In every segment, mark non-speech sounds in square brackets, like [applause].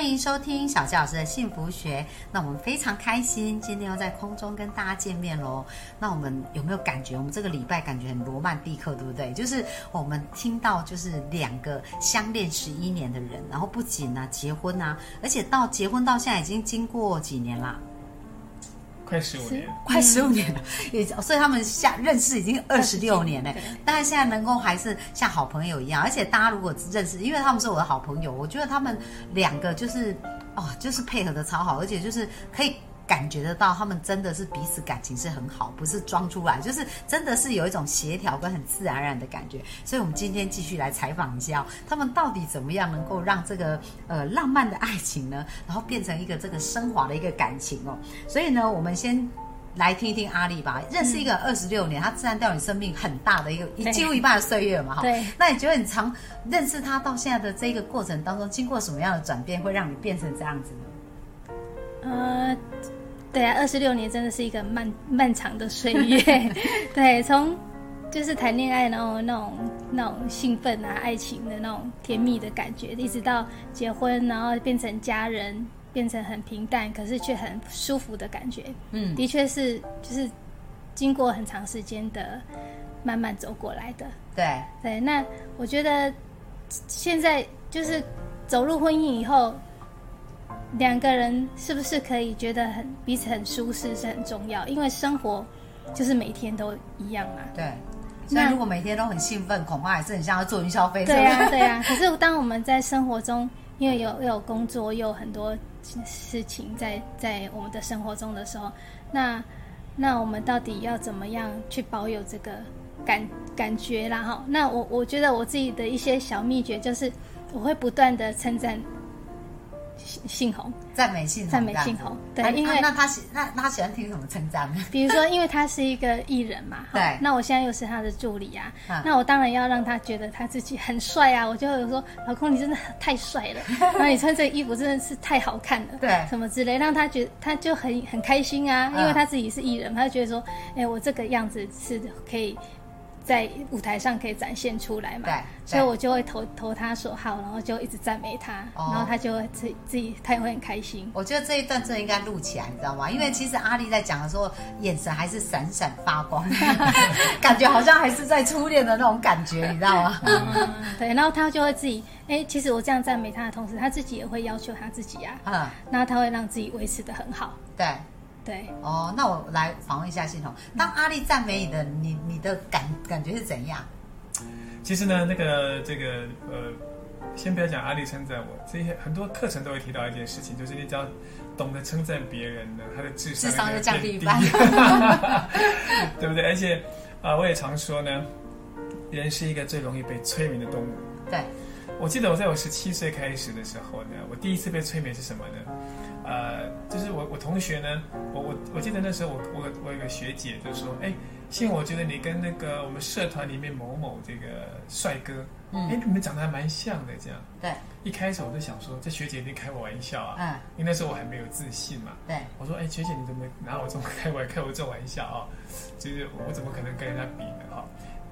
欢迎收听小杰老师的幸福学。那我们非常开心，今天又在空中跟大家见面喽。那我们有没有感觉，我们这个礼拜感觉很罗曼蒂克，对不对？就是我们听到，就是两个相恋十一年的人，然后不仅呢结婚啊，而且到结婚到现在已经经过几年了，快十五年，快十五年了，[laughs] 也所以他们下认识已经二十六年了对。但是现在能够还是像好朋友一样，而且大家如果认识，因为他们是我的好朋友，我觉得他们两个就是哦，就是配合的超好，而且就是可以。感觉得到，他们真的是彼此感情是很好，不是装出来，就是真的是有一种协调跟很自然而然的感觉。所以，我们今天继续来采访一下、哦，他们到底怎么样能够让这个呃浪漫的爱情呢，然后变成一个这个升华的一个感情哦。所以呢，我们先来听一听阿丽吧。认识一个二十六年，他自然掉你生命很大的一个，一几乎一半的岁月嘛，哈。对那你觉得你常认识他到现在的这个过程当中，经过什么样的转变，会让你变成这样子呢？呃，对啊，二十六年真的是一个漫漫长的岁月。[laughs] 对，从就是谈恋爱，然后那种那种兴奋啊，爱情的那种甜蜜的感觉，一直到结婚，然后变成家人，变成很平淡，可是却很舒服的感觉。嗯，的确是，就是经过很长时间的慢慢走过来的。对，对，那我觉得现在就是走入婚姻以后，两个人是不是可以觉得很彼此很舒适是很重要，因为生活就是每天都一样嘛。对。所以那如果每天都很兴奋，恐怕还是很像要做云霄飞车。对呀、对呀、可是当我们在生活中，因为有又有工作，又有很多事情在在我们的生活中的时候，那那我们到底要怎么样去保有这个感感觉啦？哈，那我我觉得我自己的一些小秘诀就是，我会不断的称赞信信宏，赞美信宏，赞美这样子。信宏对啊因为啊那他喜那那他喜欢听什么称赞？呢？[laughs] 比如说，因为他是一个艺人嘛，[laughs] 哈对。那我现在又是他的助理啊，嗯那我当然要让他觉得他自己很帅啊，我就会说，老公你真的太帅了，[laughs] 然后你穿这个衣服真的是太好看了，对。什么之类，让他觉得他就很很开心啊，嗯因为他自己是艺人，他就觉得说，哎，我这个样子是可以。在舞台上可以展现出来嘛？对所以我就会投投他所好，然后就一直赞美他，哦然后他就会自己自己他也会很开心。我觉得这一段真的应该录起来，你知道吗？因为其实阿丽在讲的时候，眼神还是闪闪发光，[laughs] 感觉好像还是在初恋的那种感觉，你知道吗？[laughs] 嗯，对，然后他就会自己，哎，其实我这样赞美他的同时，他自己也会要求他自己啊，嗯，那他会让自己维持的很好，对。对。哦，那我来访问一下系统。当阿丽赞美你的，你你的感感觉是怎样？其实呢，那个这个呃，先不要讲阿丽称赞我，这些很多课程都会提到一件事情，就是你只要懂得称赞别人呢，他的智商智商就降低一半 [laughs] 对不对？而且啊、我也常说呢，人是一个最容易被催眠的动物。对，我记得我在我十七岁开始的时候呢，我第一次被催眠是什么呢？呃，就是我我同学呢，我我我记得那时候我我我有个学姐就说，哎，信，我觉得你跟那个我们社团里面某某这个帅哥，嗯哎，你们长得还蛮像的，这样。对，一开始我就想说，这学姐一定开我玩笑啊，嗯，因为那时候我还没有自信嘛。对，我说，哎，学姐你怎么拿我这么 [laughs] 开玩开我这玩笑啊？就是我怎么可能跟人家比呢？哈。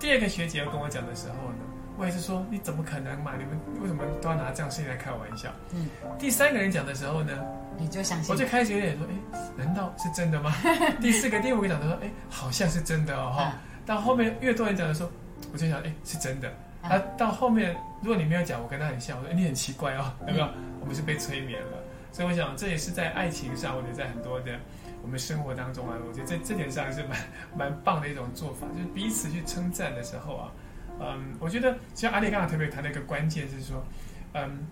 第二个学姐要跟我讲的时候呢，我也是说，你怎么可能嘛？你们为什么都要拿这样事情来开玩笑？嗯，第三个人讲的时候呢，你就相信我就开始有点说，哎，难道是真的吗？[laughs] 第四个、第五个讲的说，哎，好像是真的哦，哈、到后面越多人讲的时候，我就想，哎，是真的。嗯啊，到后面如果你没有讲，我跟他很像，我说，哎，你很奇怪哦，有没有？我们是被催眠了。所以我想，这也是在爱情上，或者在很多的我们生活当中啊，我觉得这这点上是蛮蛮棒的一种做法，就是彼此去称赞的时候啊，嗯，我觉得像阿丽刚刚特别谈的一个关键是说，嗯，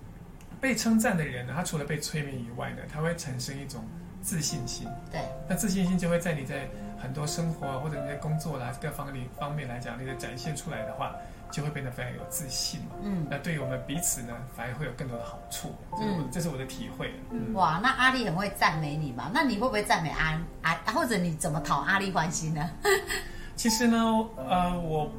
被称赞的人呢，他除了被催眠以外呢，他会产生一种自信心。对，那自信心就会在你在很多生活或者你在工作啦各方面方面来讲，你的展现出来的话，就会变得非常有自信嘛。嗯，那对于我们彼此呢，反而会有更多的好处。这是我、嗯这是我的体会。嗯，哇，那阿丽很会赞美你嘛？那你会不会赞美阿阿，或者你怎么讨阿丽欢心呢？[laughs] 其实呢，呃，我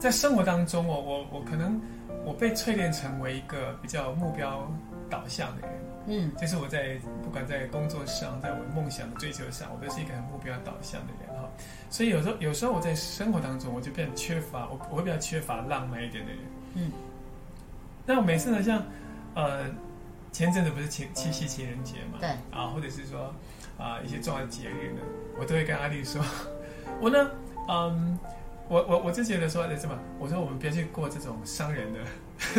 在生活当中，我我我可能我被淬炼成为一个比较目标导向的人。嗯就是我在不管在工作上，在我梦想的追求上，我都是一个很目标导向的人哈。所以有时候有时候我在生活当中，我就变得缺乏，我我会比较缺乏浪漫一点的人。嗯。那我每次呢，像呃前阵子不是情七夕情人节嘛，对，啊，或者是说啊一些重要的节日呢，我都会跟阿丽说，[laughs] 我呢，嗯。我我我就觉得说，什么？我说我们不要去过这种伤人的、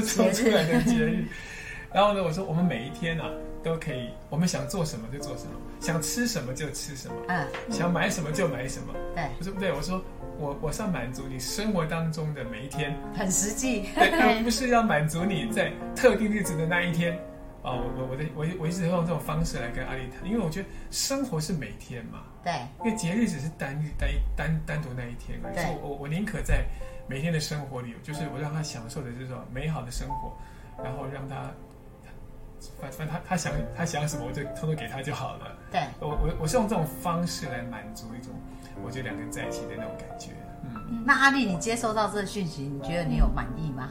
说出来的节日。[laughs] 然后呢，我说我们每一天啊都可以，我们想做什么就做什么，想吃什么就吃什么，嗯，想买什么就买什么。对，我说不对，我说我我是要满足你生活当中的每一天，很实际。对，[laughs] 而不是要满足你在特定日子的那一天。啊，我我我的我我一直用这种方式来跟阿丽谈，因为我觉得生活是每天嘛，对，因为节日只是单日单单单独那一天而已。对所以我我宁可在每天的生活里，就是我让他享受的这种美好的生活，然后让他。反反正他他想他想要什么，我就偷偷给他就好了。对，我我我是用这种方式来满足一种我觉得两个人在一起的那种感觉。嗯，那阿丽，你接收到这个讯息，你觉得你有满意吗？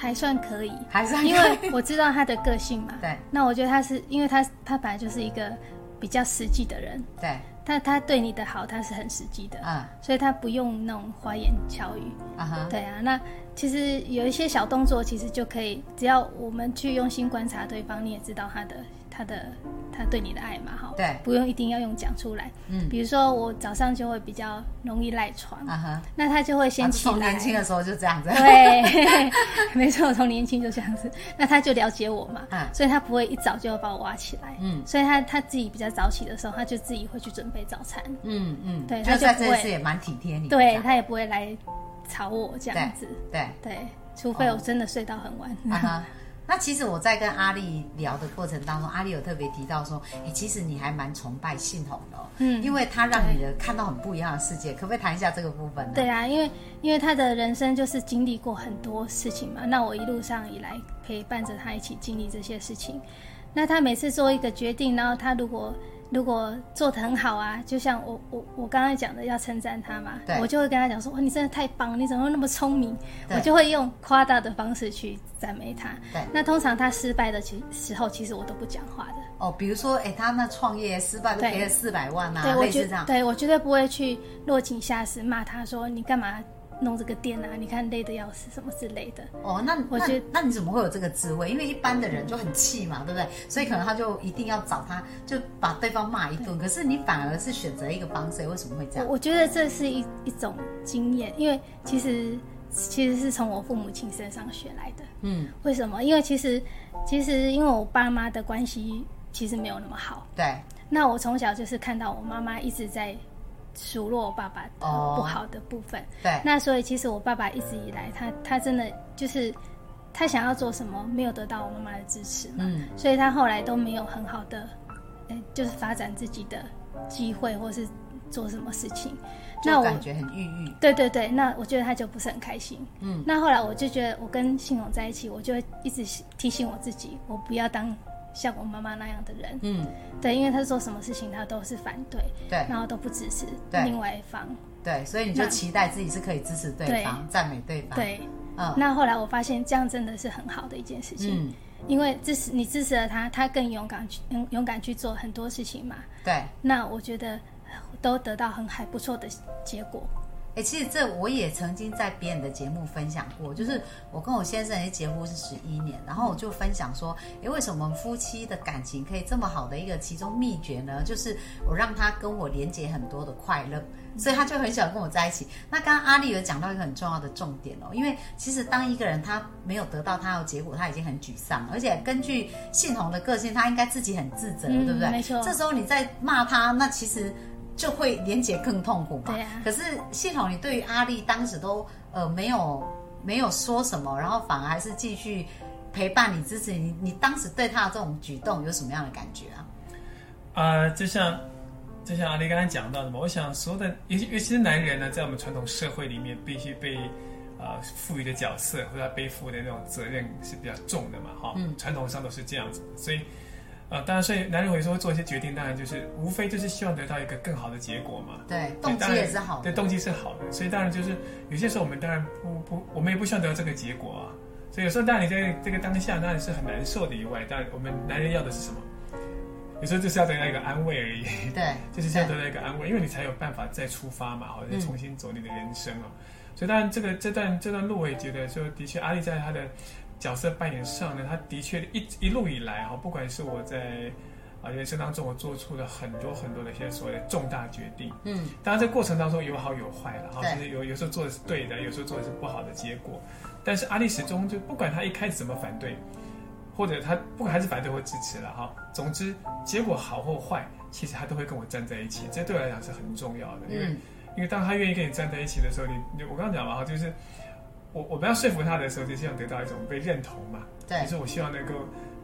还算可以，还算因为我知道他的个性嘛。对，那我觉得他是因为他他本来就是一个比较实际的人，对，他他对你的好他是很实际的，嗯。所以他不用那种花言巧语。啊哈，对啊，那其实有一些小动作，其实就可以，只要我们去用心观察对方，你也知道他的他的他对你的爱嘛，哈，对。不用一定要用讲出来。嗯。比如说我早上就会比较容易赖床，啊哈，那他就会先起来。从年轻的时候就这样子。对，[laughs] 没错，我从年轻就这样子，那他就了解我嘛，嗯。所以他不会一早就要把我挖起来，嗯。所以他他自己比较早起的时候，他就自己会去准备早餐，嗯嗯，对他就不会这次也蛮体贴你。对他也不会来吵我这样子，对。对，除非我真的睡到很晚。[laughs] 那其实我在跟阿丽聊的过程当中，阿丽有特别提到说，哎，其实你还蛮崇拜信宏的、哦，嗯因为他让你的看到很不一样的世界，可不可以谈一下这个部分呢？对啊，因为因为他的人生就是经历过很多事情嘛，那我一路上以来陪伴着他一起经历这些事情，那他每次做一个决定，然后他如果如果做的很好啊，就像我我我刚才讲的要称赞他嘛对，我就会跟他讲说哇你真的太棒了，你怎么会那么聪明？我就会用夸大的方式去赞美他。对那通常他失败的其时候，其实我都不讲话的。哦，比如说，哎，他那创业失败都赔了四百万啊，对我绝类似这样。对我绝对不会去落井下石骂他说你干嘛弄这个店啊？你看累的要死什么之类的。哦，那那我觉得那你怎么会有这个智慧？因为一般的人就很气嘛，对不对？所以可能他就一定要找他，就把对方骂一顿。可是你反而是选择一个方式，为什么会这样？我我觉得这是一一种经验，因为其实其实是从我父母亲身上学来的。嗯，为什么？因为其实其实因为我爸妈的关系其实没有那么好，对，那我从小就是看到我妈妈一直在数落我爸爸的哦不好的部分。对，那所以其实我爸爸一直以来，他他真的就是他想要做什么，没有得到我妈妈的支持嘛，嗯所以他后来都没有很好的，呃，就是发展自己的机会，或是做什么事情。那我感觉很郁郁。对对对，那我觉得他就不是很开心。嗯，那后来我就觉得，我跟信宏在一起，我就会一直提醒我自己，我不要当像我妈妈那样的人。嗯，对，因为他做什么事情他都是反对，对然后都不支持另外一方。对，所以你就期待自己是可以支持对方、赞美对方。，对，嗯那后来我发现这样真的是很好的一件事情，嗯，因为支持你支持了他，他更勇敢去勇勇敢去做很多事情嘛。对。那我觉得都得到很还不错的结果。哎、其实这我也曾经在别人的节目分享过，就是我跟我先生也结婚是十一年，然后我就分享说，哎，为什么夫妻的感情可以这么好的一个其中秘诀呢？就是我让他跟我连接很多的快乐，所以他就很喜欢跟我在一起。那刚刚阿丽有讲到一个很重要的重点哦，因为其实当一个人他没有得到他的结果，他已经很沮丧，而且根据信宏的个性，他应该自己很自责，嗯对不对？没错这时候你再骂他，那其实。就会连结更痛苦嘛。对啊可是系统，你对于阿丽当时都呃没有没有说什么，然后反而还是继续陪伴你、支持你。你当时对他的这种举动有什么样的感觉啊？啊、就像就像阿丽刚才讲到的嘛，我想所有的，尤其尤其是男人呢，在我们传统社会里面，必须被呃赋予的角色或者他背负的那种责任是比较重的嘛，哈、嗯传统上都是这样子，所以。呃，当然，所以男人有时候会做一些决定，当然就是无非就是希望得到一个更好的结果嘛。对，动机也是好的。对，动机是好的，所以当然就是有些时候我们当然不不，我们也不希望得到这个结果啊，所以有时候当然你在这个当下当然是很难受的以外，但我们男人要的是什么？有时候就是要得到一个安慰而已。对，[laughs] 就是要得到一个安慰，因为你才有办法再出发嘛，或者重新走你的人生啊。所以当然这个这段这段路我也觉得，就的确阿丽在他的角色扮演上呢，他的确一一路以来哈，不管是我在啊人生当中我做出了很多很多的一些所谓的重大决定，嗯，当然这过程当中有好有坏了哈，对就是有有时候做的是对的，有时候做的是不好的结果，但是阿丽始终就不管他一开始怎么反对，或者他不管还是反对或支持了哈，总之结果好或坏，其实他都会跟我站在一起，这对我来讲是很重要的，因为、嗯，因为当他愿意跟你站在一起的时候，你你我刚刚讲了哈，就是我我们要说服他的时候，就希望得到一种被认同嘛，对就，是我希望能够，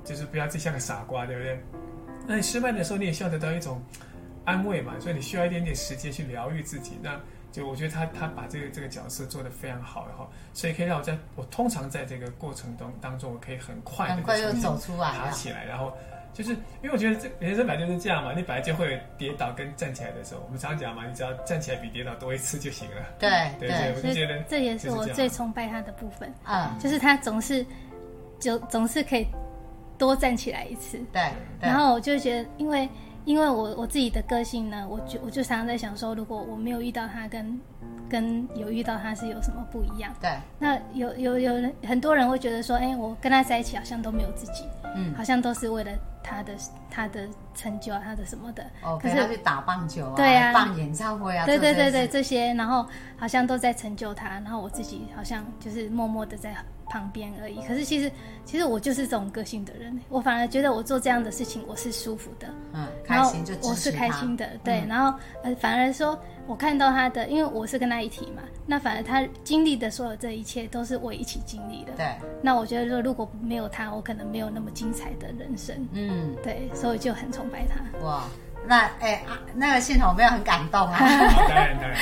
就是不要自己像个傻瓜，对不对？那你失败的时候，你也希望得到一种安慰嘛，所以你需要一点点时间去疗愈自己。那就我觉得他他把这个这个角色做得非常好，然后所以可以让我在我通常在这个过程中当中，我可以很快的很快就走出来了。爬起来，然后就是因为我觉得这人生本来就是这样嘛，你本来就会跌倒跟站起来的时候。我们常讲嘛，你只要站起来比跌倒多一次就行了。对对对，我就觉得这也是我最崇拜他的部分，嗯，就是他总是就总是可以多站起来一次。对，对然后我就觉得，因为因为我我自己的个性呢，我就我就常常在想说，如果我没有遇到他跟跟有遇到他是有什么不一样？对，那有有有人很多人会觉得说，哎，我跟他在一起好像都没有自己，嗯，好像都是为了他的他的成就啊，他的什么的。哦，可是陪他去打棒球啊，对啊。办演唱会啊，对对对对，这些然后好像都在成就他，然后我自己好像就是默默的在旁边而已。可是其实其实我就是这种个性的人，我反而觉得我做这样的事情我是舒服的，嗯，开心就我是开心的，对，嗯。然后呃反而说我看到他的，因为我是跟他一起嘛，那反而他经历的所有这一切都是我一起经历的。对，那我觉得说如果没有他，我可能没有那么精彩的人生，嗯，对，所以就很崇拜他。哇，那哎啊，那个信筒有没有很感动啊？[laughs] 当然当然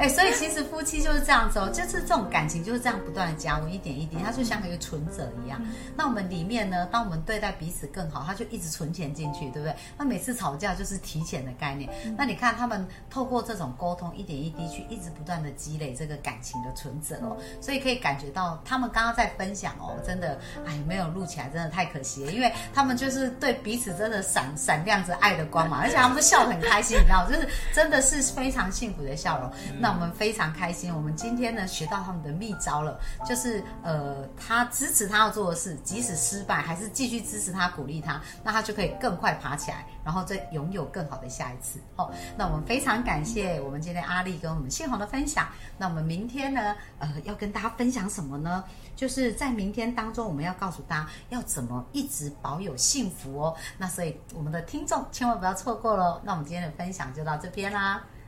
哎，所以其实夫妻就是这样子哦，就是这种感情就是这样不断的加温，一点一滴，它就像一个存折一样。那我们里面呢，当我们对待彼此更好，它就一直存钱进去，对不对？那每次吵架就是提钱的概念。那你看他们透过这种沟通，一点一滴去一直不断的积累这个感情的存折哦，所以可以感觉到他们刚刚在分享哦，真的哎没有录起来，真的太可惜了，因为他们就是对彼此真的闪闪亮着爱的光芒，而且他们笑得很开心，你知道，就是真的是非常幸福的笑容。那我们非常开心，我们今天呢学到他们的秘招了，就是呃，他支持他要做的事，即使失败，还是继续支持他、鼓励他，那他就可以更快爬起来，然后再拥有更好的下一次。哦，那我们非常感谢我们今天阿丽跟我们信红的分享。那我们明天呢，呃，要跟大家分享什么呢？就是在明天当中，我们要告诉大家要怎么一直保有幸福哦。那所以我们的听众千万不要错过喽。那我们今天的分享就到这边啦。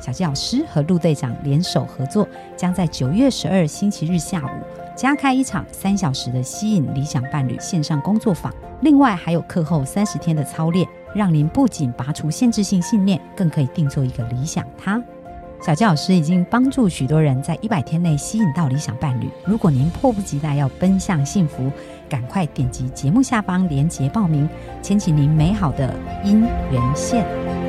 小纪老师和陆队长联手合作，将在九月十二星期日下午加开一场三小时的吸引理想伴侣线上工作坊。另外还有课后三十天的操练，让您不仅拔除限制性信念，更可以定做一个理想他。小纪老师已经帮助许多人在一百天内吸引到理想伴侣。如果您迫不及待要奔向幸福，赶快点击节目下方链接报名，牵起您美好的姻缘线。